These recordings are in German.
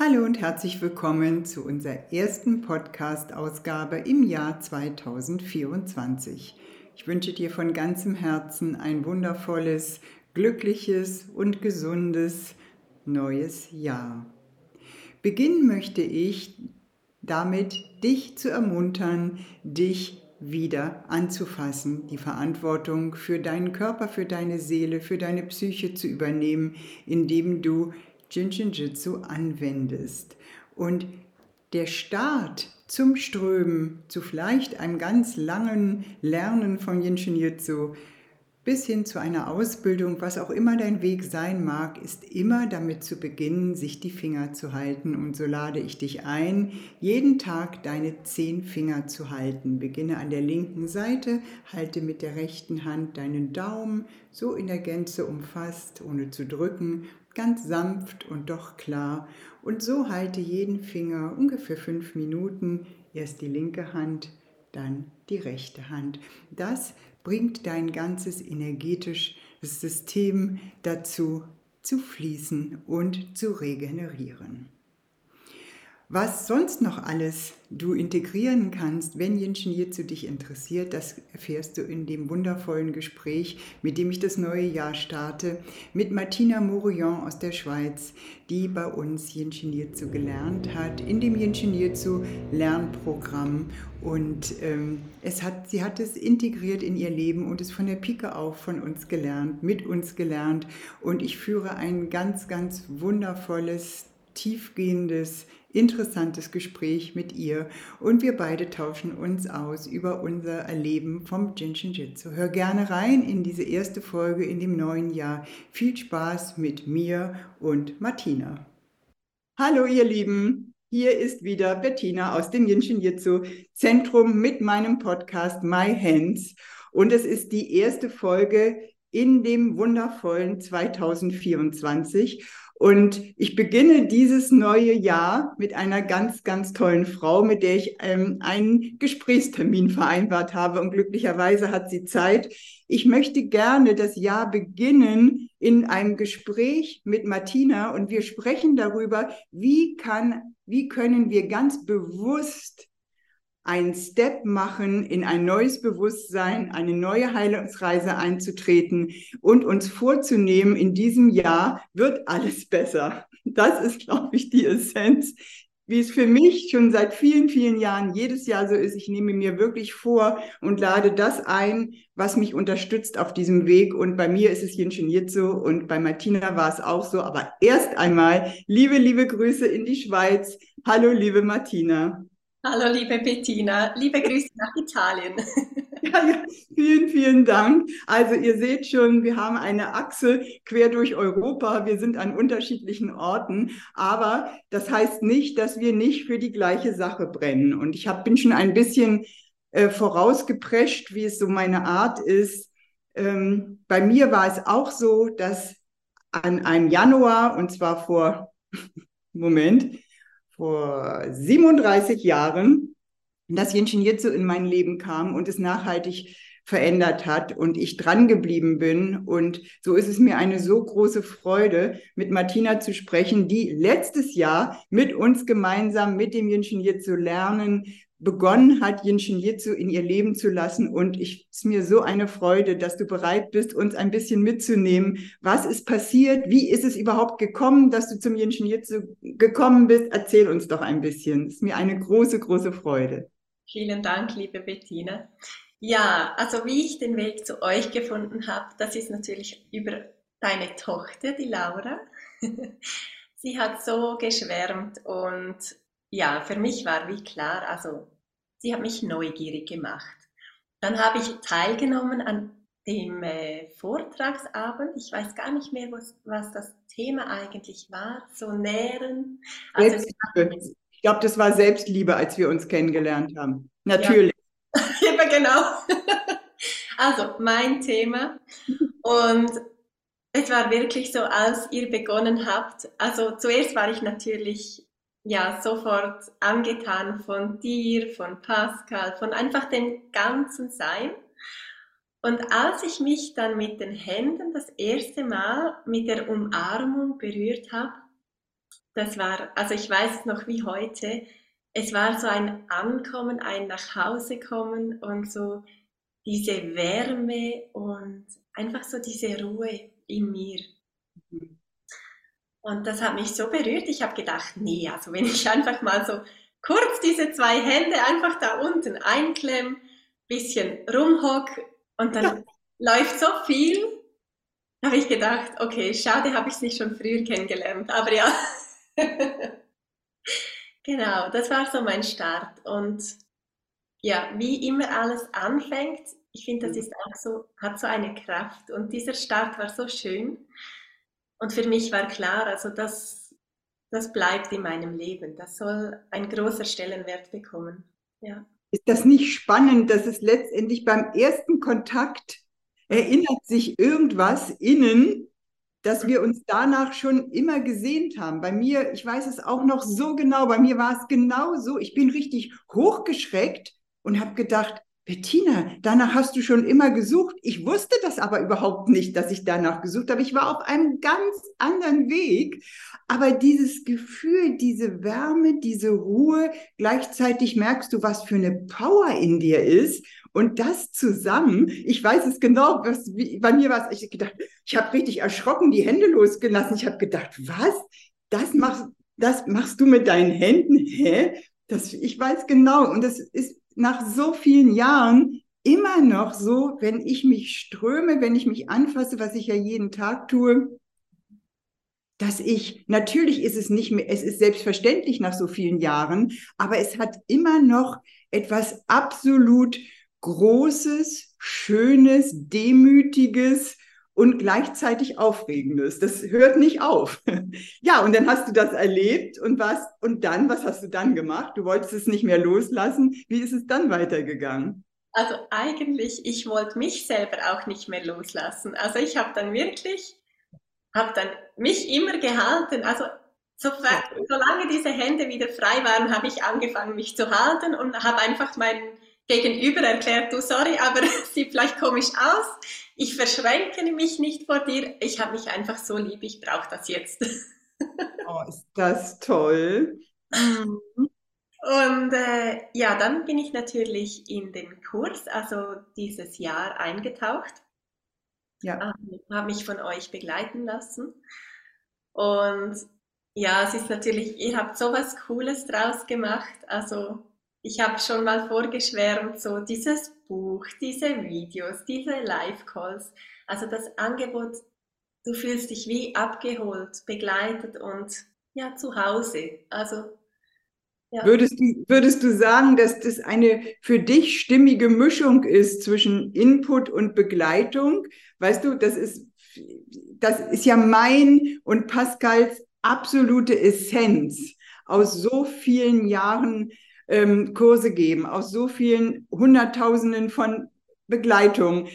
Hallo und herzlich willkommen zu unserer ersten Podcast-Ausgabe im Jahr 2024. Ich wünsche dir von ganzem Herzen ein wundervolles, glückliches und gesundes neues Jahr. Beginnen möchte ich damit, dich zu ermuntern, dich wieder anzufassen, die Verantwortung für deinen Körper, für deine Seele, für deine Psyche zu übernehmen, indem du Jinshin Jitsu anwendest. Und der Start zum Strömen, zu vielleicht einem ganz langen Lernen von Jinshin Jitsu, bis hin zu einer Ausbildung, was auch immer dein Weg sein mag, ist immer damit zu beginnen, sich die Finger zu halten. Und so lade ich dich ein, jeden Tag deine zehn Finger zu halten. Beginne an der linken Seite, halte mit der rechten Hand deinen Daumen so in der Gänze umfasst, ohne zu drücken, ganz sanft und doch klar. Und so halte jeden Finger ungefähr fünf Minuten, erst die linke Hand, dann die rechte Hand. Das bringt dein ganzes energetisches System dazu zu fließen und zu regenerieren. Was sonst noch alles du integrieren kannst, wenn Jinshin Jitsu dich interessiert, das erfährst du in dem wundervollen Gespräch, mit dem ich das neue Jahr starte, mit Martina Mourion aus der Schweiz, die bei uns Jinshin Jitsu gelernt hat, in dem Jinshin Jitsu Lernprogramm. Und ähm, es hat, sie hat es integriert in ihr Leben und es von der Pike auf von uns gelernt, mit uns gelernt. Und ich führe ein ganz, ganz wundervolles, tiefgehendes, interessantes Gespräch mit ihr und wir beide tauschen uns aus über unser Erleben vom Jinshin Jitsu. Hör gerne rein in diese erste Folge in dem neuen Jahr. Viel Spaß mit mir und Martina. Hallo ihr Lieben, hier ist wieder Bettina aus dem Jinshin Jitsu Zentrum mit meinem Podcast My Hands und es ist die erste Folge in dem wundervollen 2024 und ich beginne dieses neue Jahr mit einer ganz, ganz tollen Frau, mit der ich ähm, einen Gesprächstermin vereinbart habe. Und glücklicherweise hat sie Zeit. Ich möchte gerne das Jahr beginnen in einem Gespräch mit Martina und wir sprechen darüber, wie kann, wie können wir ganz bewusst einen Step machen, in ein neues Bewusstsein, eine neue Heilungsreise einzutreten und uns vorzunehmen, in diesem Jahr wird alles besser. Das ist, glaube ich, die Essenz, wie es für mich schon seit vielen, vielen Jahren jedes Jahr so ist. Ich nehme mir wirklich vor und lade das ein, was mich unterstützt auf diesem Weg. Und bei mir ist es ingeniert so und bei Martina war es auch so. Aber erst einmal liebe, liebe Grüße in die Schweiz. Hallo, liebe Martina. Hallo, liebe Bettina. Liebe Grüße nach Italien. Ja, ja, vielen, vielen Dank. Also ihr seht schon, wir haben eine Achse quer durch Europa. Wir sind an unterschiedlichen Orten, aber das heißt nicht, dass wir nicht für die gleiche Sache brennen. Und ich hab, bin schon ein bisschen äh, vorausgeprescht, wie es so meine Art ist. Ähm, bei mir war es auch so, dass an einem Januar, und zwar vor, Moment, vor 37 Jahren, dass Jinshin Jitsu in mein Leben kam und es nachhaltig verändert hat und ich dran geblieben bin. Und so ist es mir eine so große Freude, mit Martina zu sprechen, die letztes Jahr mit uns gemeinsam mit dem Jinshin Jitsu lernen, begonnen hat, Jinshin Jitsu in ihr Leben zu lassen. Und ich ist mir so eine Freude, dass du bereit bist, uns ein bisschen mitzunehmen. Was ist passiert? Wie ist es überhaupt gekommen, dass du zum Jinshin Jitsu gekommen bist? Erzähl uns doch ein bisschen. Es ist mir eine große, große Freude. Vielen Dank, liebe Bettina. Ja, also wie ich den Weg zu euch gefunden habe, das ist natürlich über deine Tochter, die Laura. Sie hat so geschwärmt und ja, für mich war wie klar, also sie hat mich neugierig gemacht. Dann habe ich teilgenommen an dem äh, Vortragsabend. Ich weiß gar nicht mehr, was, was das Thema eigentlich war. So nähren. Also, Ich glaube, das war Selbstliebe, als wir uns kennengelernt haben. Natürlich. Ja, ja genau. Also, mein Thema. Und es war wirklich so, als ihr begonnen habt. Also, zuerst war ich natürlich ja sofort angetan von dir, von Pascal, von einfach dem ganzen Sein. Und als ich mich dann mit den Händen das erste Mal mit der Umarmung berührt habe, das war, also ich weiß noch wie heute, es war so ein Ankommen, ein Nachhausekommen und so diese Wärme und einfach so diese Ruhe in mir. Und das hat mich so berührt. Ich habe gedacht, nee, also wenn ich einfach mal so kurz diese zwei Hände einfach da unten einklemme, bisschen rumhock und dann ja. läuft so viel, habe ich gedacht, okay, schade, habe ich es nicht schon früher kennengelernt. Aber ja. genau, das war so mein Start. Und ja, wie immer alles anfängt, ich finde, das ist auch so, hat so eine Kraft. Und dieser Start war so schön. Und für mich war klar, also das, das bleibt in meinem Leben. Das soll ein großer Stellenwert bekommen. Ja. Ist das nicht spannend, dass es letztendlich beim ersten Kontakt erinnert sich irgendwas innen dass wir uns danach schon immer gesehnt haben. Bei mir, ich weiß es auch noch so genau, bei mir war es genau so. Ich bin richtig hochgeschreckt und habe gedacht, Bettina, danach hast du schon immer gesucht. Ich wusste das aber überhaupt nicht, dass ich danach gesucht habe. Ich war auf einem ganz anderen Weg. Aber dieses Gefühl, diese Wärme, diese Ruhe, gleichzeitig merkst du, was für eine Power in dir ist. Und das zusammen, ich weiß es genau, was, wie, bei mir war es, ich gedacht, ich habe richtig erschrocken die Hände losgelassen. Ich habe gedacht, was? Das machst, das machst du mit deinen Händen? Hä? Das, ich weiß genau. Und das ist nach so vielen Jahren immer noch so, wenn ich mich ströme, wenn ich mich anfasse, was ich ja jeden Tag tue, dass ich, natürlich ist es nicht mehr, es ist selbstverständlich nach so vielen Jahren, aber es hat immer noch etwas absolut Großes, Schönes, Demütiges und gleichzeitig Aufregendes. Das hört nicht auf. Ja, und dann hast du das erlebt und was, und dann, was hast du dann gemacht? Du wolltest es nicht mehr loslassen. Wie ist es dann weitergegangen? Also eigentlich, ich wollte mich selber auch nicht mehr loslassen. Also ich habe dann wirklich, habe dann mich immer gehalten. Also so, solange diese Hände wieder frei waren, habe ich angefangen, mich zu halten und habe einfach meinen Gegenüber erklärt, du sorry, aber es sieht vielleicht komisch aus. Ich verschränke mich nicht vor dir. Ich habe mich einfach so lieb, ich brauche das jetzt. Oh, ist das toll. Mhm. Und äh, ja, dann bin ich natürlich in den Kurs, also dieses Jahr eingetaucht. Ja. Ähm, habe mich von euch begleiten lassen. Und ja, es ist natürlich, ihr habt so was Cooles draus gemacht. Also ich habe schon mal vorgeschwärmt, so dieses Buch, diese Videos, diese Live-Calls, also das Angebot, du fühlst dich wie abgeholt, begleitet und ja, zu Hause. Also ja. Würdest, du, würdest du sagen, dass das eine für dich stimmige Mischung ist zwischen Input und Begleitung? Weißt du, das ist, das ist ja mein und Pascals absolute Essenz aus so vielen Jahren ähm, Kurse geben, aus so vielen Hunderttausenden von Begleitungen,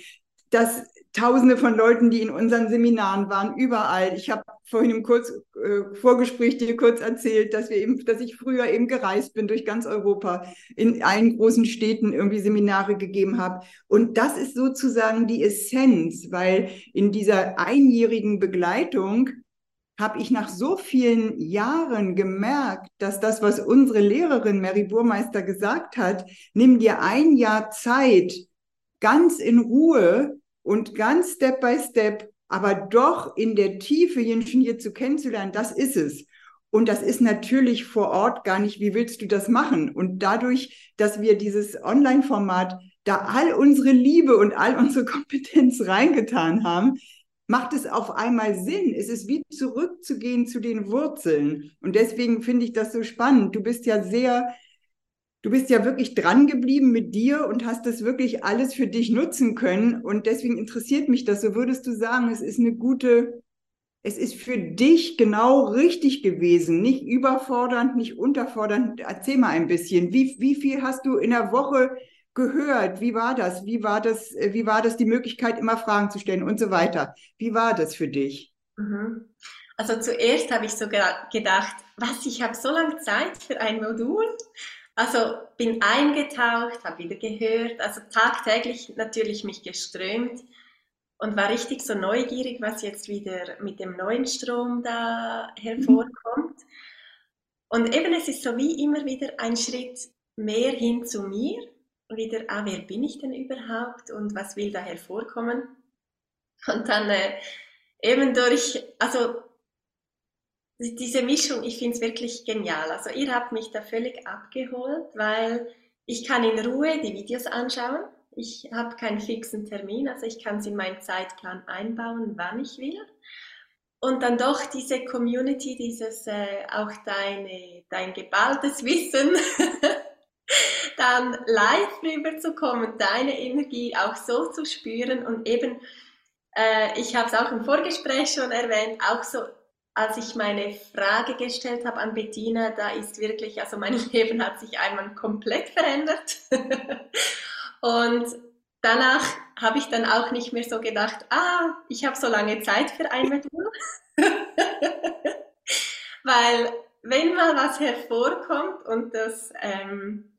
dass Tausende von Leuten, die in unseren Seminaren waren, überall. Ich habe vorhin im kurz, äh, Vorgespräch dir kurz erzählt, dass wir eben, dass ich früher eben gereist bin durch ganz Europa, in allen großen Städten irgendwie Seminare gegeben habe. Und das ist sozusagen die Essenz, weil in dieser einjährigen Begleitung habe ich nach so vielen Jahren gemerkt, dass das, was unsere Lehrerin Mary Burmeister gesagt hat, nimm dir ein Jahr Zeit, ganz in Ruhe und ganz Step by Step, aber doch in der Tiefe Jenschen hier zu kennenzulernen, das ist es. Und das ist natürlich vor Ort gar nicht, wie willst du das machen? Und dadurch, dass wir dieses Online-Format da all unsere Liebe und all unsere Kompetenz reingetan haben, macht es auf einmal Sinn. Es ist wie zurückzugehen zu den Wurzeln. Und deswegen finde ich das so spannend. Du bist ja sehr, du bist ja wirklich dran geblieben mit dir und hast das wirklich alles für dich nutzen können. Und deswegen interessiert mich das. So würdest du sagen, es ist eine gute, es ist für dich genau richtig gewesen, nicht überfordernd, nicht unterfordernd. Erzähl mal ein bisschen, wie, wie viel hast du in der Woche gehört? Wie war das? Wie war das? Äh, wie war das die Möglichkeit, immer Fragen zu stellen und so weiter? Wie war das für dich? Mhm. Also zuerst habe ich so gedacht, was, ich habe so lange Zeit für ein Modul. Also bin eingetaucht, habe wieder gehört, also tagtäglich natürlich mich geströmt und war richtig so neugierig, was jetzt wieder mit dem neuen Strom da hervorkommt. Und eben es ist so wie immer wieder ein Schritt mehr hin zu mir, wieder, ah, wer bin ich denn überhaupt und was will da hervorkommen? Und dann äh, eben durch, also diese Mischung, ich finde es wirklich genial. Also ihr habt mich da völlig abgeholt, weil ich kann in Ruhe die Videos anschauen. Ich habe keinen fixen Termin, also ich kann es in meinen Zeitplan einbauen, wann ich will. Und dann doch diese Community, dieses äh, auch deine, dein geballtes Wissen, dann live rüberzukommen, deine Energie auch so zu spüren und eben, äh, ich habe es auch im Vorgespräch schon erwähnt, auch so als ich meine Frage gestellt habe an Bettina, da ist wirklich, also mein Leben hat sich einmal komplett verändert. und danach habe ich dann auch nicht mehr so gedacht, ah, ich habe so lange Zeit für ein Modul. Weil wenn mal was hervorkommt und das, ähm,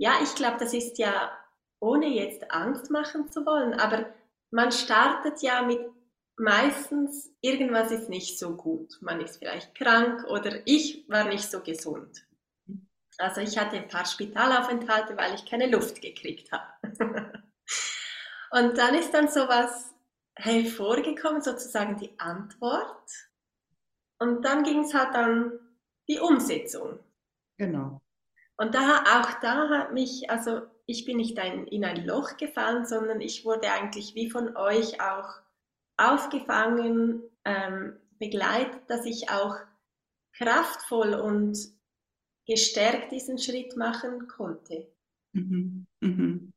ja, ich glaube, das ist ja, ohne jetzt Angst machen zu wollen, aber man startet ja mit meistens irgendwas ist nicht so gut. Man ist vielleicht krank oder ich war nicht so gesund. Also ich hatte ein paar Spitalaufenthalte, weil ich keine Luft gekriegt habe. Und dann ist dann sowas hervorgekommen, sozusagen die Antwort. Und dann ging es halt dann die Umsetzung. Genau. Und da, auch da hat mich, also ich bin nicht ein, in ein Loch gefallen, sondern ich wurde eigentlich wie von euch auch aufgefangen, ähm, begleitet, dass ich auch kraftvoll und gestärkt diesen Schritt machen konnte. Mhm. Mhm.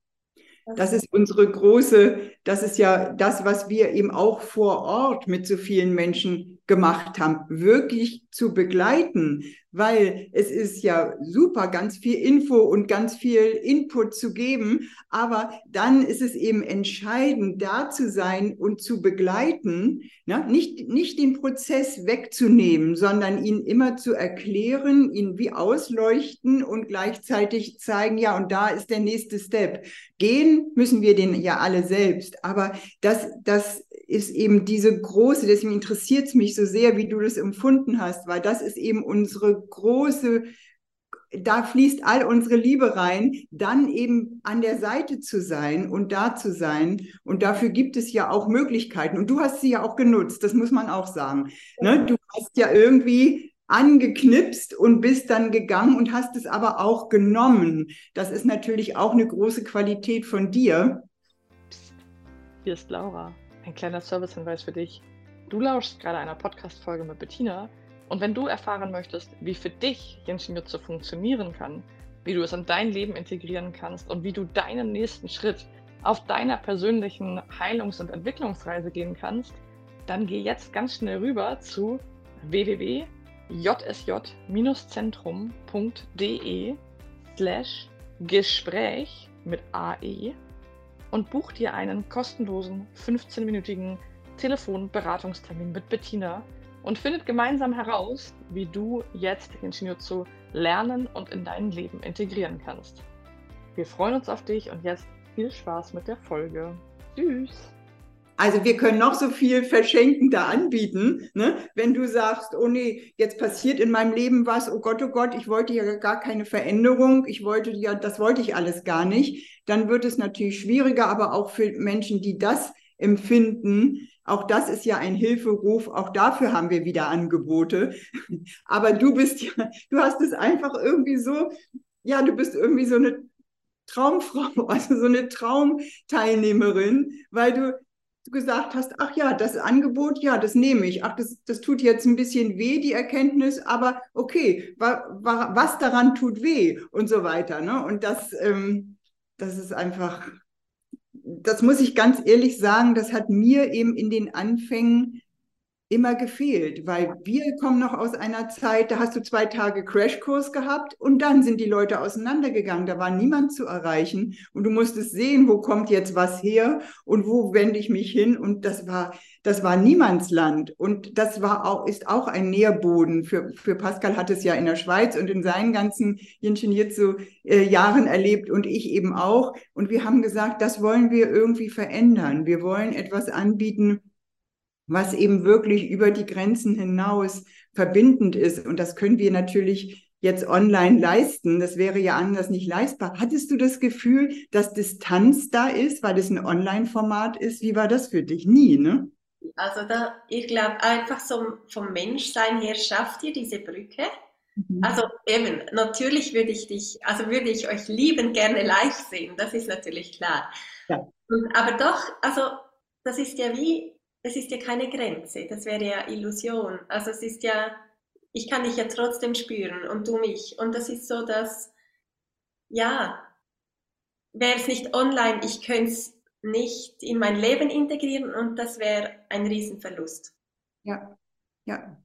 Das ist unsere große, das ist ja das, was wir eben auch vor Ort mit so vielen Menschen gemacht haben, wirklich zu begleiten, weil es ist ja super, ganz viel Info und ganz viel Input zu geben, aber dann ist es eben entscheidend, da zu sein und zu begleiten, ne? nicht, nicht den Prozess wegzunehmen, sondern ihn immer zu erklären, ihn wie ausleuchten und gleichzeitig zeigen, ja, und da ist der nächste Step. Gehen müssen wir den ja alle selbst, aber das, das ist eben diese große, deswegen interessiert es mich so sehr, wie du das empfunden hast, weil das ist eben unsere große, da fließt all unsere Liebe rein, dann eben an der Seite zu sein und da zu sein. Und dafür gibt es ja auch Möglichkeiten. Und du hast sie ja auch genutzt, das muss man auch sagen. Ne? Du hast ja irgendwie angeknipst und bist dann gegangen und hast es aber auch genommen. Das ist natürlich auch eine große Qualität von dir. Hier ist Laura. Ein kleiner Servicehinweis für dich. Du lauschst gerade einer Podcast-Folge mit Bettina und wenn du erfahren möchtest, wie für dich Genshin Jutsu funktionieren kann, wie du es in dein Leben integrieren kannst und wie du deinen nächsten Schritt auf deiner persönlichen Heilungs- und Entwicklungsreise gehen kannst, dann geh jetzt ganz schnell rüber zu www.jsj-zentrum.de slash Gespräch mit AE und buch dir einen kostenlosen 15-minütigen Telefonberatungstermin mit Bettina und findet gemeinsam heraus, wie du jetzt Shinjutsu lernen und in dein Leben integrieren kannst. Wir freuen uns auf dich und jetzt viel Spaß mit der Folge. Tschüss! Also wir können noch so viel verschenken da anbieten. Ne? Wenn du sagst, oh nee, jetzt passiert in meinem Leben was, oh Gott, oh Gott, ich wollte ja gar keine Veränderung, ich wollte ja, das wollte ich alles gar nicht, dann wird es natürlich schwieriger, aber auch für Menschen, die das empfinden, auch das ist ja ein Hilferuf, auch dafür haben wir wieder Angebote. Aber du bist ja, du hast es einfach irgendwie so, ja, du bist irgendwie so eine Traumfrau, also so eine Traumteilnehmerin, weil du du gesagt hast, ach ja, das Angebot, ja, das nehme ich. Ach, das, das tut jetzt ein bisschen weh, die Erkenntnis, aber okay, wa, wa, was daran tut weh und so weiter. Ne? Und das, ähm, das ist einfach, das muss ich ganz ehrlich sagen, das hat mir eben in den Anfängen immer gefehlt, weil wir kommen noch aus einer Zeit, da hast du zwei Tage Crashkurs gehabt und dann sind die Leute auseinandergegangen. Da war niemand zu erreichen und du musstest sehen, wo kommt jetzt was her und wo wende ich mich hin und das war das war Niemandsland und das war auch ist auch ein Nährboden für für Pascal hat es ja in der Schweiz und in seinen ganzen Ingenieur äh, Jahren erlebt und ich eben auch und wir haben gesagt, das wollen wir irgendwie verändern. Wir wollen etwas anbieten, was eben wirklich über die Grenzen hinaus verbindend ist. Und das können wir natürlich jetzt online leisten. Das wäre ja anders nicht leistbar. Hattest du das Gefühl, dass Distanz da ist, weil es ein Online-Format ist? Wie war das für dich? Nie, ne? Also da, ich glaube einfach so vom Menschsein her schafft ihr diese Brücke. Mhm. Also eben, natürlich würde ich dich, also würde ich euch lieben gerne live sehen, das ist natürlich klar. Ja. Und, aber doch, also das ist ja wie es ist ja keine Grenze, das wäre ja Illusion. Also es ist ja, ich kann dich ja trotzdem spüren und du mich. Und das ist so, dass, ja, wäre es nicht online, ich könnte es nicht in mein Leben integrieren und das wäre ein Riesenverlust. Ja, ja.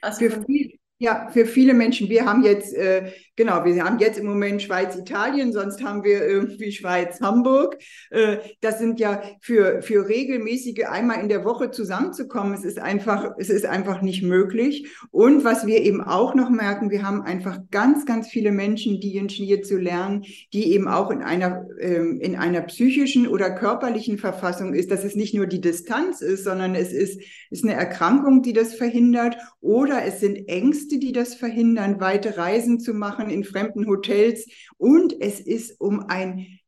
Also für, viel, ja, für viele Menschen. Wir haben jetzt, äh, genau, wir haben jetzt im Moment Schweiz, Italien, sonst haben wir irgendwie Schweiz, Hamburg. Äh, das sind ja für, für regelmäßige einmal in der Woche zusammenzukommen. Es ist einfach, es ist einfach nicht möglich. Und was wir eben auch noch merken, wir haben einfach ganz, ganz viele Menschen, die Ingenieur zu lernen, die eben auch in einer, ähm, in einer psychischen oder körperlichen Verfassung ist, dass es nicht nur die Distanz ist, sondern es ist, ist eine Erkrankung, die das verhindert oder es sind Ängste, die das verhindern, weite Reisen zu machen in fremden Hotels. Und es ist um ein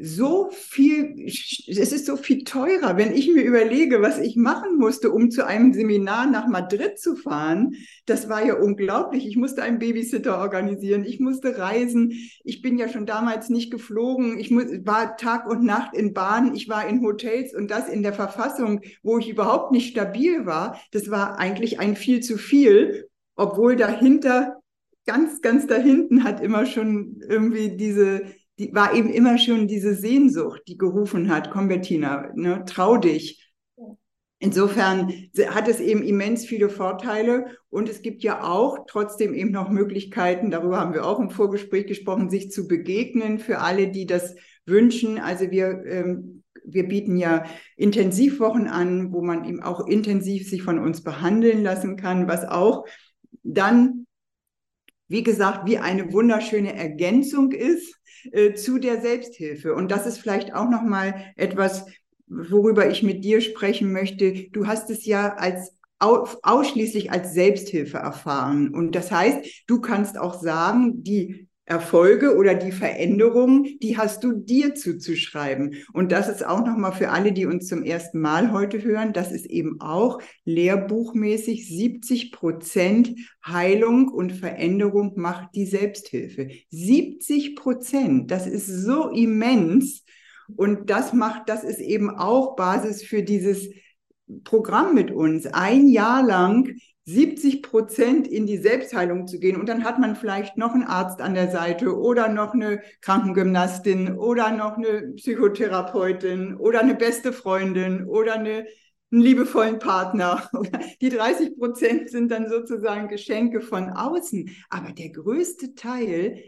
so viel, es ist so viel teurer, wenn ich mir überlege, was ich machen musste, um zu einem Seminar nach Madrid zu fahren. Das war ja unglaublich. Ich musste einen Babysitter organisieren. Ich musste reisen. Ich bin ja schon damals nicht geflogen. Ich war Tag und Nacht in Bahnen. Ich war in Hotels und das in der Verfassung, wo ich überhaupt nicht stabil war. Das war eigentlich ein viel zu viel obwohl dahinter, ganz, ganz dahinten hat immer schon irgendwie diese, die war eben immer schon diese Sehnsucht, die gerufen hat, komm Bettina, ne, trau dich. Insofern hat es eben immens viele Vorteile und es gibt ja auch trotzdem eben noch Möglichkeiten, darüber haben wir auch im Vorgespräch gesprochen, sich zu begegnen für alle, die das wünschen. Also wir, ähm, wir bieten ja Intensivwochen an, wo man eben auch intensiv sich von uns behandeln lassen kann, was auch dann, wie gesagt, wie eine wunderschöne Ergänzung ist äh, zu der Selbsthilfe. Und das ist vielleicht auch noch mal etwas, worüber ich mit dir sprechen möchte. Du hast es ja als ausschließlich als Selbsthilfe erfahren. Und das heißt, du kannst auch sagen, die Erfolge oder die Veränderungen, die hast du dir zuzuschreiben. Und das ist auch nochmal für alle, die uns zum ersten Mal heute hören, das ist eben auch lehrbuchmäßig 70 Prozent Heilung und Veränderung macht die Selbsthilfe. 70 Prozent, das ist so immens. Und das macht, das ist eben auch Basis für dieses Programm mit uns. Ein Jahr lang 70 Prozent in die Selbstheilung zu gehen. Und dann hat man vielleicht noch einen Arzt an der Seite oder noch eine Krankengymnastin oder noch eine Psychotherapeutin oder eine beste Freundin oder eine, einen liebevollen Partner. Die 30 Prozent sind dann sozusagen Geschenke von außen. Aber der größte Teil,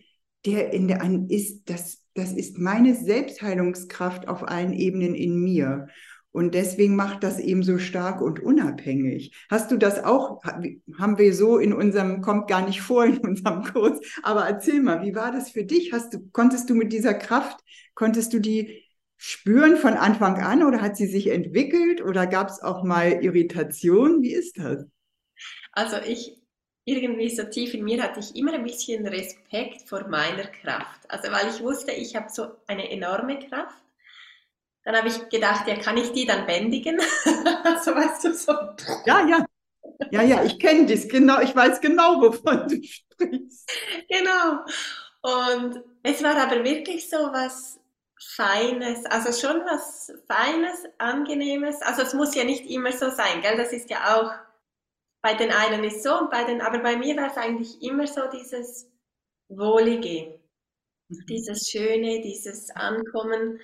der in der ist, das, das ist meine Selbstheilungskraft auf allen Ebenen in mir. Und deswegen macht das eben so stark und unabhängig. Hast du das auch, haben wir so in unserem, kommt gar nicht vor in unserem Kurs, aber erzähl mal, wie war das für dich? Hast du, konntest du mit dieser Kraft, konntest du die spüren von Anfang an oder hat sie sich entwickelt oder gab es auch mal Irritation? Wie ist das? Also ich, irgendwie so tief in mir hatte ich immer ein bisschen Respekt vor meiner Kraft. Also weil ich wusste, ich habe so eine enorme Kraft dann habe ich gedacht, ja, kann ich die dann bändigen? so weißt du so. Ja, ja. Ja, ja, ich kenne das genau, ich weiß genau, wovon du sprichst. Genau. Und es war aber wirklich so was Feines, also schon was Feines, Angenehmes. Also es muss ja nicht immer so sein, gell? Das ist ja auch, bei den einen ist so und bei den, aber bei mir war es eigentlich immer so dieses Wohlige, mhm. dieses Schöne, dieses Ankommen.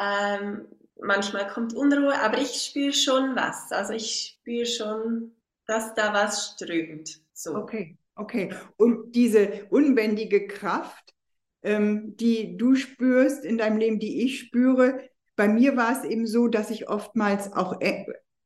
Ähm, manchmal kommt Unruhe, aber ich spüre schon was. Also ich spüre schon dass da was strömt. So. Okay, okay. Und diese unbändige Kraft, ähm, die du spürst in deinem Leben, die ich spüre, bei mir war es eben so, dass ich oftmals auch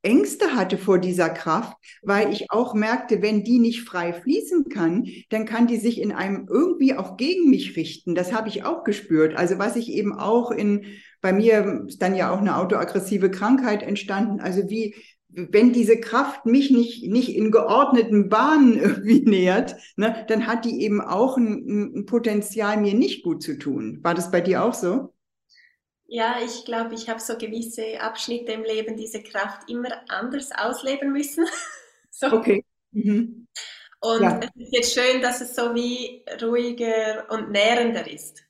Ängste hatte vor dieser Kraft, weil ich auch merkte, wenn die nicht frei fließen kann, dann kann die sich in einem irgendwie auch gegen mich richten. Das habe ich auch gespürt. Also was ich eben auch in, bei mir ist dann ja auch eine autoaggressive Krankheit entstanden. Also wie, wenn diese Kraft mich nicht, nicht in geordneten Bahnen irgendwie nähert, ne, dann hat die eben auch ein, ein Potenzial, mir nicht gut zu tun. War das bei dir auch so? Ja, ich glaube, ich habe so gewisse Abschnitte im Leben diese Kraft immer anders ausleben müssen. so. Okay. Mhm. Und ja. es ist jetzt schön, dass es so wie ruhiger und nährender ist.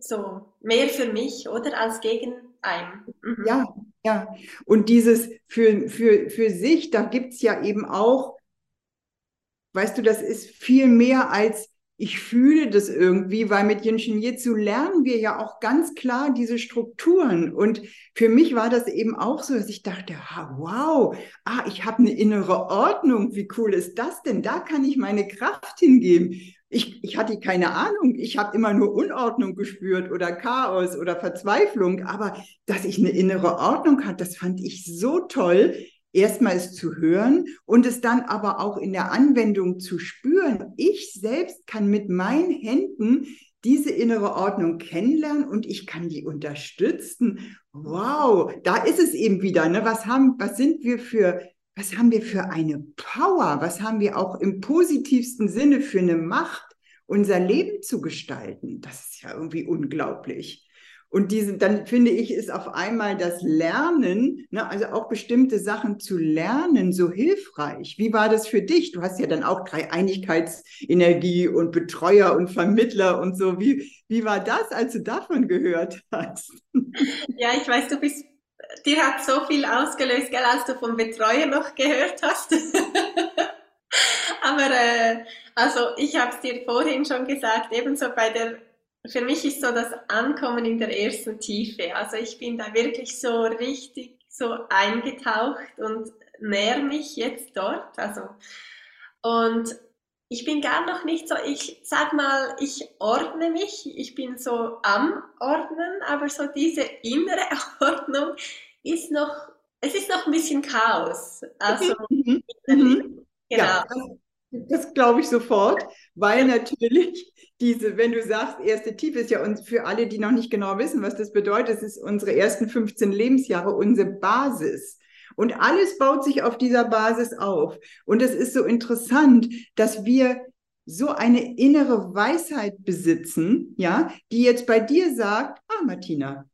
So mehr für mich, oder? Als gegen einem. Mhm. Ja, ja. Und dieses für, für, für sich, da gibt es ja eben auch, weißt du, das ist viel mehr als ich fühle das irgendwie, weil mit Jinshin Jitsu lernen wir ja auch ganz klar diese Strukturen. Und für mich war das eben auch so, dass ich dachte, wow, ah, ich habe eine innere Ordnung. Wie cool ist das denn? Da kann ich meine Kraft hingeben. Ich, ich hatte keine Ahnung. Ich habe immer nur Unordnung gespürt oder Chaos oder Verzweiflung. Aber dass ich eine innere Ordnung hatte, das fand ich so toll erstmal es zu hören und es dann aber auch in der Anwendung zu spüren. Ich selbst kann mit meinen Händen diese innere Ordnung kennenlernen und ich kann die unterstützen. Wow, da ist es eben wieder. Ne? Was haben, was sind wir für, was haben wir für eine Power? Was haben wir auch im positivsten Sinne für eine Macht, unser Leben zu gestalten? Das ist ja irgendwie unglaublich. Und diese, dann finde ich, ist auf einmal das Lernen, ne, also auch bestimmte Sachen zu lernen, so hilfreich. Wie war das für dich? Du hast ja dann auch Dreieinigkeitsenergie und Betreuer und Vermittler und so. Wie, wie war das, als du davon gehört hast? Ja, ich weiß, du bist, dir hat so viel ausgelöst, gell, als du vom Betreuer noch gehört hast. Aber äh, also ich habe es dir vorhin schon gesagt, ebenso bei der für mich ist so das Ankommen in der ersten Tiefe. Also ich bin da wirklich so richtig so eingetaucht und näher mich jetzt dort. Also und ich bin gar noch nicht so, ich sag mal, ich ordne mich, ich bin so am Ordnen, aber so diese innere Ordnung ist noch, es ist noch ein bisschen Chaos. Also, mhm. mhm. genau. Ja, das, glaube ich sofort, weil natürlich diese, wenn du sagst, erste Tiefe ist ja uns für alle, die noch nicht genau wissen, was das bedeutet, es ist unsere ersten 15 Lebensjahre, unsere Basis. Und alles baut sich auf dieser Basis auf. Und es ist so interessant, dass wir so eine innere Weisheit besitzen, ja, die jetzt bei dir sagt, ah, Martina,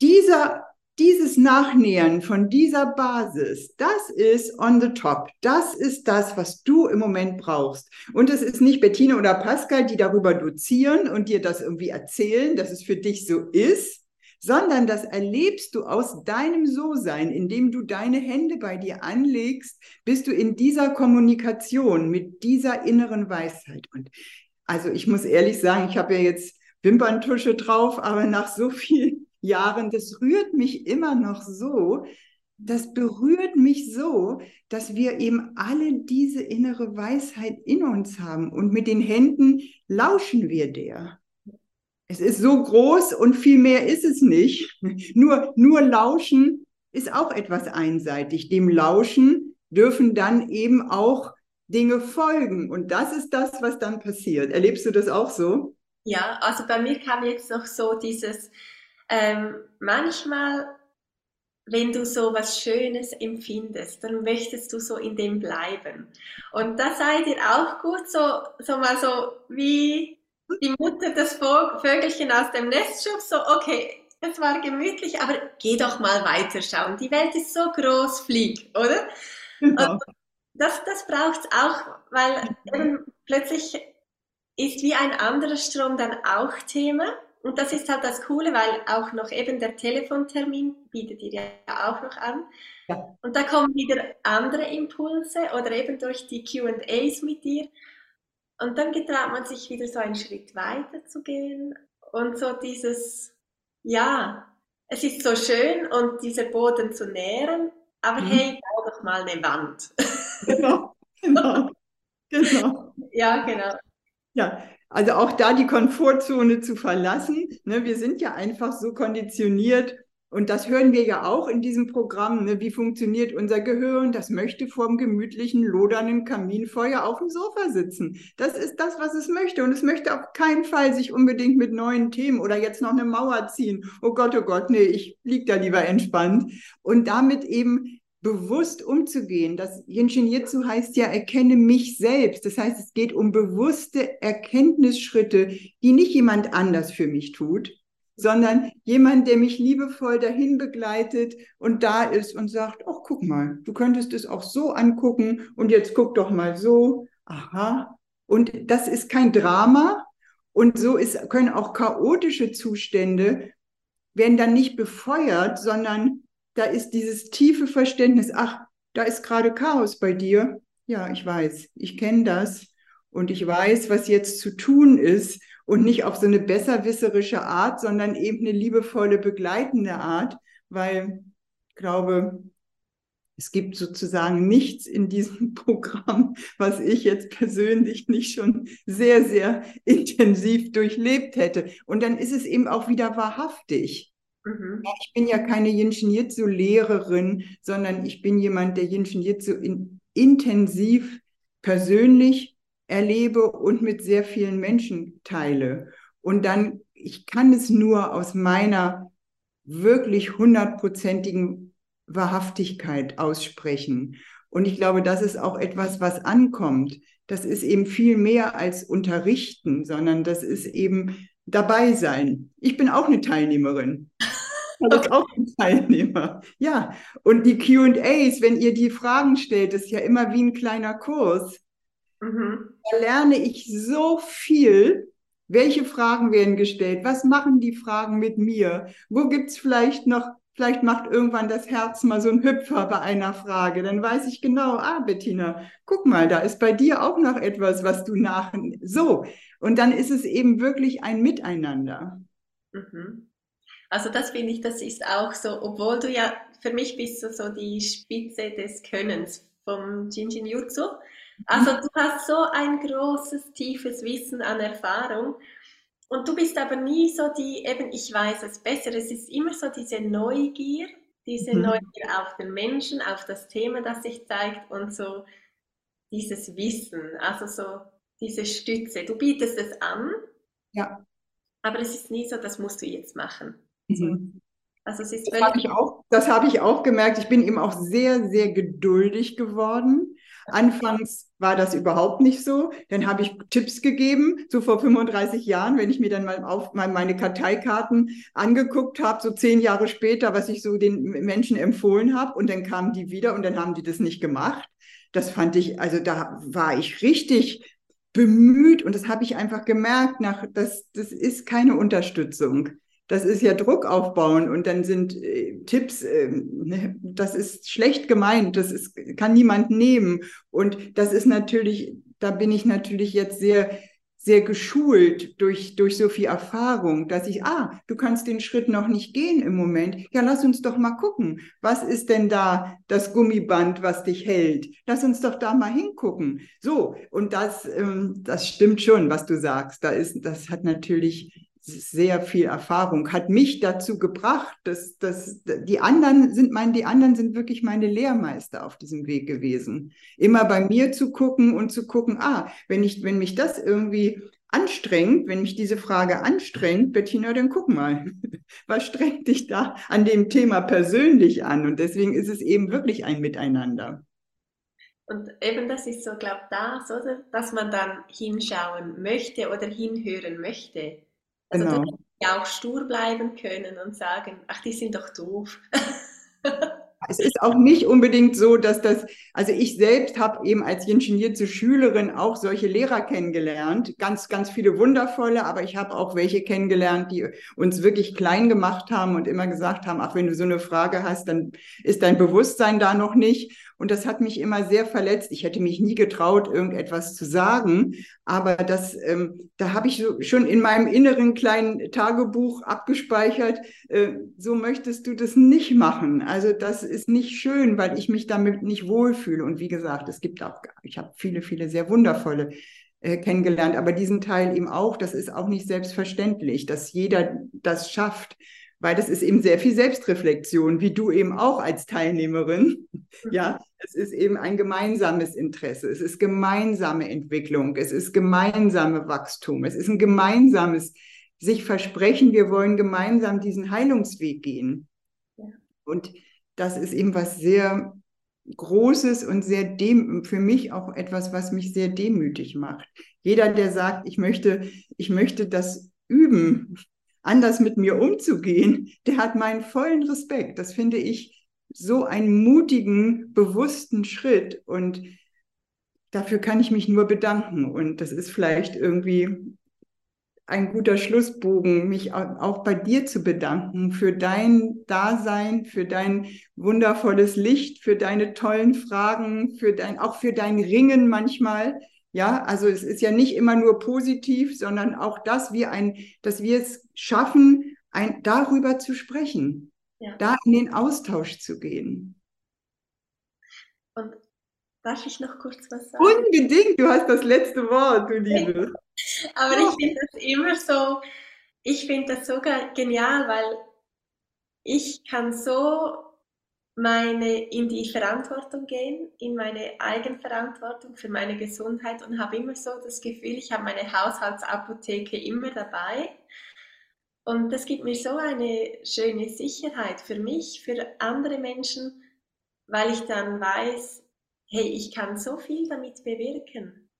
dieser dieses Nachnähern von dieser Basis, das ist on the top. Das ist das, was du im Moment brauchst. Und es ist nicht Bettina oder Pascal, die darüber dozieren und dir das irgendwie erzählen, dass es für dich so ist, sondern das erlebst du aus deinem So-Sein, indem du deine Hände bei dir anlegst, bist du in dieser Kommunikation mit dieser inneren Weisheit. Und also ich muss ehrlich sagen, ich habe ja jetzt Wimperntusche drauf, aber nach so viel Jahren, das rührt mich immer noch so, das berührt mich so, dass wir eben alle diese innere Weisheit in uns haben und mit den Händen lauschen wir der. Es ist so groß und viel mehr ist es nicht. Nur, nur lauschen ist auch etwas einseitig. Dem Lauschen dürfen dann eben auch Dinge folgen. Und das ist das, was dann passiert. Erlebst du das auch so? Ja, also bei mir kam jetzt noch so dieses, ähm, manchmal, wenn du so was Schönes empfindest, dann möchtest du so in dem bleiben. Und da seid ihr auch gut, so, so mal so wie die Mutter das Vögelchen aus dem Nest schub, so, okay, es war gemütlich, aber geh doch mal weiterschauen. Die Welt ist so groß, flieg, oder? Genau. Und das, das braucht es auch, weil eben plötzlich ist wie ein anderer Strom dann auch Thema. Und das ist halt das Coole, weil auch noch eben der Telefontermin bietet ihr ja auch noch an. Ja. Und da kommen wieder andere Impulse oder eben durch die QAs mit dir. Und dann getraut man sich wieder so einen Schritt weiter zu gehen. Und so dieses, ja, es ist so schön und dieser Boden zu nähren, aber mhm. hey, bau doch mal eine Wand. Genau. Genau. Genau. Ja, genau. Ja, also auch da die Komfortzone zu verlassen. Ne, wir sind ja einfach so konditioniert, und das hören wir ja auch in diesem Programm. Ne? Wie funktioniert unser Gehirn? Das möchte vorm gemütlichen, lodernden Kaminfeuer auf dem Sofa sitzen. Das ist das, was es möchte. Und es möchte auf keinen Fall sich unbedingt mit neuen Themen oder jetzt noch eine Mauer ziehen. Oh Gott, oh Gott, nee, ich lieg da lieber entspannt. Und damit eben bewusst umzugehen. Das Jinshin Jitsu heißt ja, erkenne mich selbst. Das heißt, es geht um bewusste Erkenntnisschritte, die nicht jemand anders für mich tut, sondern jemand, der mich liebevoll dahin begleitet und da ist und sagt, ach, guck mal, du könntest es auch so angucken und jetzt guck doch mal so. Aha. Und das ist kein Drama und so ist, können auch chaotische Zustände werden dann nicht befeuert, sondern da ist dieses tiefe Verständnis, ach, da ist gerade Chaos bei dir. Ja, ich weiß, ich kenne das und ich weiß, was jetzt zu tun ist und nicht auf so eine besserwisserische Art, sondern eben eine liebevolle, begleitende Art, weil ich glaube, es gibt sozusagen nichts in diesem Programm, was ich jetzt persönlich nicht schon sehr, sehr intensiv durchlebt hätte. Und dann ist es eben auch wieder wahrhaftig. Mhm. Ich bin ja keine Jinshin Jitsu-Lehrerin, sondern ich bin jemand, der Jinshin Jitsu in, intensiv persönlich erlebe und mit sehr vielen Menschen teile. Und dann, ich kann es nur aus meiner wirklich hundertprozentigen Wahrhaftigkeit aussprechen. Und ich glaube, das ist auch etwas, was ankommt. Das ist eben viel mehr als unterrichten, sondern das ist eben dabei sein. Ich bin auch eine Teilnehmerin. Das ist auch ein Teilnehmer. Ja, und die QAs, wenn ihr die Fragen stellt, ist ja immer wie ein kleiner Kurs. Mhm. Da lerne ich so viel. Welche Fragen werden gestellt? Was machen die Fragen mit mir? Wo gibt es vielleicht noch, vielleicht macht irgendwann das Herz mal so einen Hüpfer bei einer Frage. Dann weiß ich genau, ah, Bettina, guck mal, da ist bei dir auch noch etwas, was du nach. So. Und dann ist es eben wirklich ein Miteinander. Mhm. Also das finde ich, das ist auch so, obwohl du ja, für mich bist du so die Spitze des Könnens vom Jinjin Jutsu. Also du hast so ein großes, tiefes Wissen an Erfahrung und du bist aber nie so die, eben ich weiß es besser, es ist immer so diese Neugier, diese mhm. Neugier auf den Menschen, auf das Thema, das sich zeigt und so dieses Wissen, also so diese Stütze. Du bietest es an, ja. aber es ist nie so, das musst du jetzt machen. Mhm. Also es ist das habe ich, auch, hab ich auch gemerkt. Ich bin eben auch sehr, sehr geduldig geworden. Anfangs war das überhaupt nicht so. Dann habe ich Tipps gegeben, so vor 35 Jahren, wenn ich mir dann mal auf meine Karteikarten angeguckt habe, so zehn Jahre später, was ich so den Menschen empfohlen habe. Und dann kamen die wieder und dann haben die das nicht gemacht. Das fand ich, also da war ich richtig bemüht und das habe ich einfach gemerkt, nach, das, das ist keine Unterstützung das ist ja Druck aufbauen und dann sind äh, Tipps, äh, ne, das ist schlecht gemeint, das ist, kann niemand nehmen. Und das ist natürlich, da bin ich natürlich jetzt sehr, sehr geschult durch, durch so viel Erfahrung, dass ich, ah, du kannst den Schritt noch nicht gehen im Moment. Ja, lass uns doch mal gucken. Was ist denn da das Gummiband, was dich hält? Lass uns doch da mal hingucken. So, und das, ähm, das stimmt schon, was du sagst. Da ist, das hat natürlich sehr viel Erfahrung, hat mich dazu gebracht, dass, dass die anderen sind mein, die anderen sind wirklich meine Lehrmeister auf diesem Weg gewesen. Immer bei mir zu gucken und zu gucken, ah, wenn ich, wenn mich das irgendwie anstrengt, wenn mich diese Frage anstrengt, Bettina, dann guck mal, was strengt dich da an dem Thema persönlich an? Und deswegen ist es eben wirklich ein Miteinander. Und eben das ist so, glaube ich, das, oder? Dass man dann hinschauen möchte oder hinhören möchte. Also genau. du ja auch stur bleiben können und sagen, ach, die sind doch doof. Es ist auch nicht unbedingt so, dass das, also ich selbst habe eben als ingenierte Schülerin auch solche Lehrer kennengelernt, ganz, ganz viele wundervolle, aber ich habe auch welche kennengelernt, die uns wirklich klein gemacht haben und immer gesagt haben, ach, wenn du so eine Frage hast, dann ist dein Bewusstsein da noch nicht. Und das hat mich immer sehr verletzt. Ich hätte mich nie getraut, irgendetwas zu sagen. Aber das, ähm, da habe ich so, schon in meinem inneren kleinen Tagebuch abgespeichert, äh, so möchtest du das nicht machen. Also das ist nicht schön, weil ich mich damit nicht wohlfühle. Und wie gesagt, es gibt auch, ich habe viele, viele sehr wundervolle äh, kennengelernt, aber diesen Teil eben auch, das ist auch nicht selbstverständlich, dass jeder das schafft, weil das ist eben sehr viel Selbstreflexion, wie du eben auch als Teilnehmerin. Ja, es ist eben ein gemeinsames Interesse, es ist gemeinsame Entwicklung, es ist gemeinsame Wachstum, es ist ein gemeinsames sich versprechen, wir wollen gemeinsam diesen Heilungsweg gehen. Ja. Und das ist eben was sehr Großes und sehr dem, für mich auch etwas, was mich sehr demütig macht. Jeder, der sagt, ich möchte, ich möchte das üben, anders mit mir umzugehen, der hat meinen vollen Respekt. Das finde ich so einen mutigen, bewussten Schritt und dafür kann ich mich nur bedanken. Und das ist vielleicht irgendwie ein guter Schlussbogen, mich auch bei dir zu bedanken für dein Dasein, für dein wundervolles Licht, für deine tollen Fragen, für dein, auch für dein Ringen manchmal. Ja, also es ist ja nicht immer nur positiv, sondern auch das, wir ein, dass wir es schaffen, ein, darüber zu sprechen, ja. da in den Austausch zu gehen. Und darf ich noch kurz was sagen? Unbedingt, du hast das letzte Wort, du Liebe. Aber ich finde das immer so, ich finde das so genial, weil ich kann so meine, in die Verantwortung gehen, in meine Eigenverantwortung für meine Gesundheit und habe immer so das Gefühl, ich habe meine Haushaltsapotheke immer dabei. Und das gibt mir so eine schöne Sicherheit für mich, für andere Menschen, weil ich dann weiß, hey, ich kann so viel damit bewirken.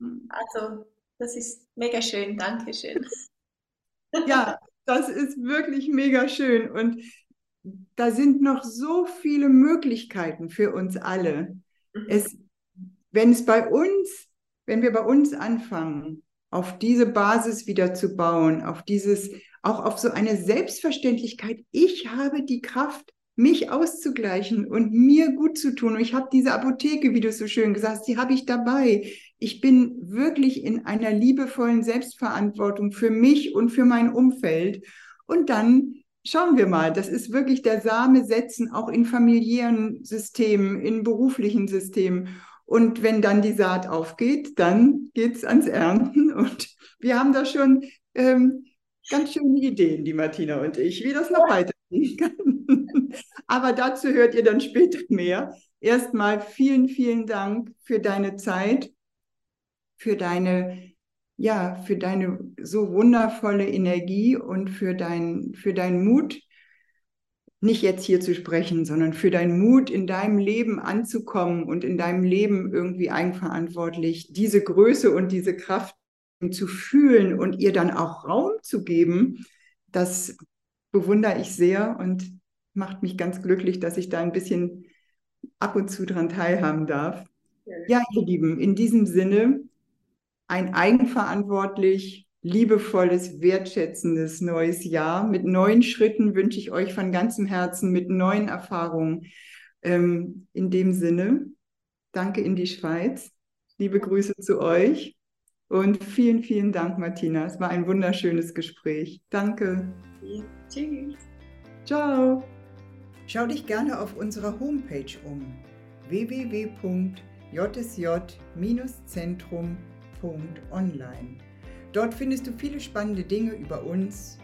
Hm. Also das ist mega schön, danke schön. Ja, das ist wirklich mega schön und da sind noch so viele Möglichkeiten für uns alle. Mhm. Es, wenn es bei uns, wenn wir bei uns anfangen, auf diese Basis wieder zu bauen, auf dieses, auch auf so eine Selbstverständlichkeit, ich habe die Kraft, mich auszugleichen und mir gut zu tun. Und ich habe diese Apotheke, wie du so schön gesagt hast, die habe ich dabei. Ich bin wirklich in einer liebevollen Selbstverantwortung für mich und für mein Umfeld. Und dann schauen wir mal, das ist wirklich der Same setzen, auch in familiären Systemen, in beruflichen Systemen. Und wenn dann die Saat aufgeht, dann geht es ans Ernten. Und wir haben da schon ähm, ganz schöne Ideen, die Martina und ich, wie das noch weitergehen kann. Aber dazu hört ihr dann später mehr. Erstmal vielen, vielen Dank für deine Zeit, für deine, ja, für deine so wundervolle Energie und für, dein, für deinen Mut, nicht jetzt hier zu sprechen, sondern für deinen Mut, in deinem Leben anzukommen und in deinem Leben irgendwie eigenverantwortlich diese Größe und diese Kraft zu fühlen und ihr dann auch Raum zu geben, das bewundere ich sehr und macht mich ganz glücklich, dass ich da ein bisschen ab und zu dran teilhaben darf. Ja, ihr Lieben, in diesem Sinne ein eigenverantwortlich, liebevolles, wertschätzendes neues Jahr. Mit neuen Schritten wünsche ich euch von ganzem Herzen, mit neuen Erfahrungen. Ähm, in dem Sinne, danke in die Schweiz. Liebe Grüße zu euch. Und vielen, vielen Dank, Martina. Es war ein wunderschönes Gespräch. Danke. Tschüss. Ciao. Schau dich gerne auf unserer Homepage um www.jsj-zentrum.online. Dort findest du viele spannende Dinge über uns,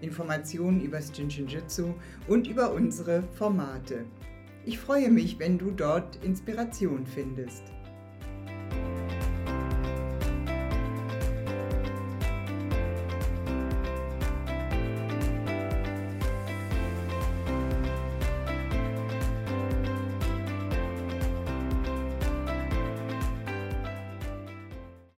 Informationen über das Jinshinjutsu und über unsere Formate. Ich freue mich, wenn du dort Inspiration findest.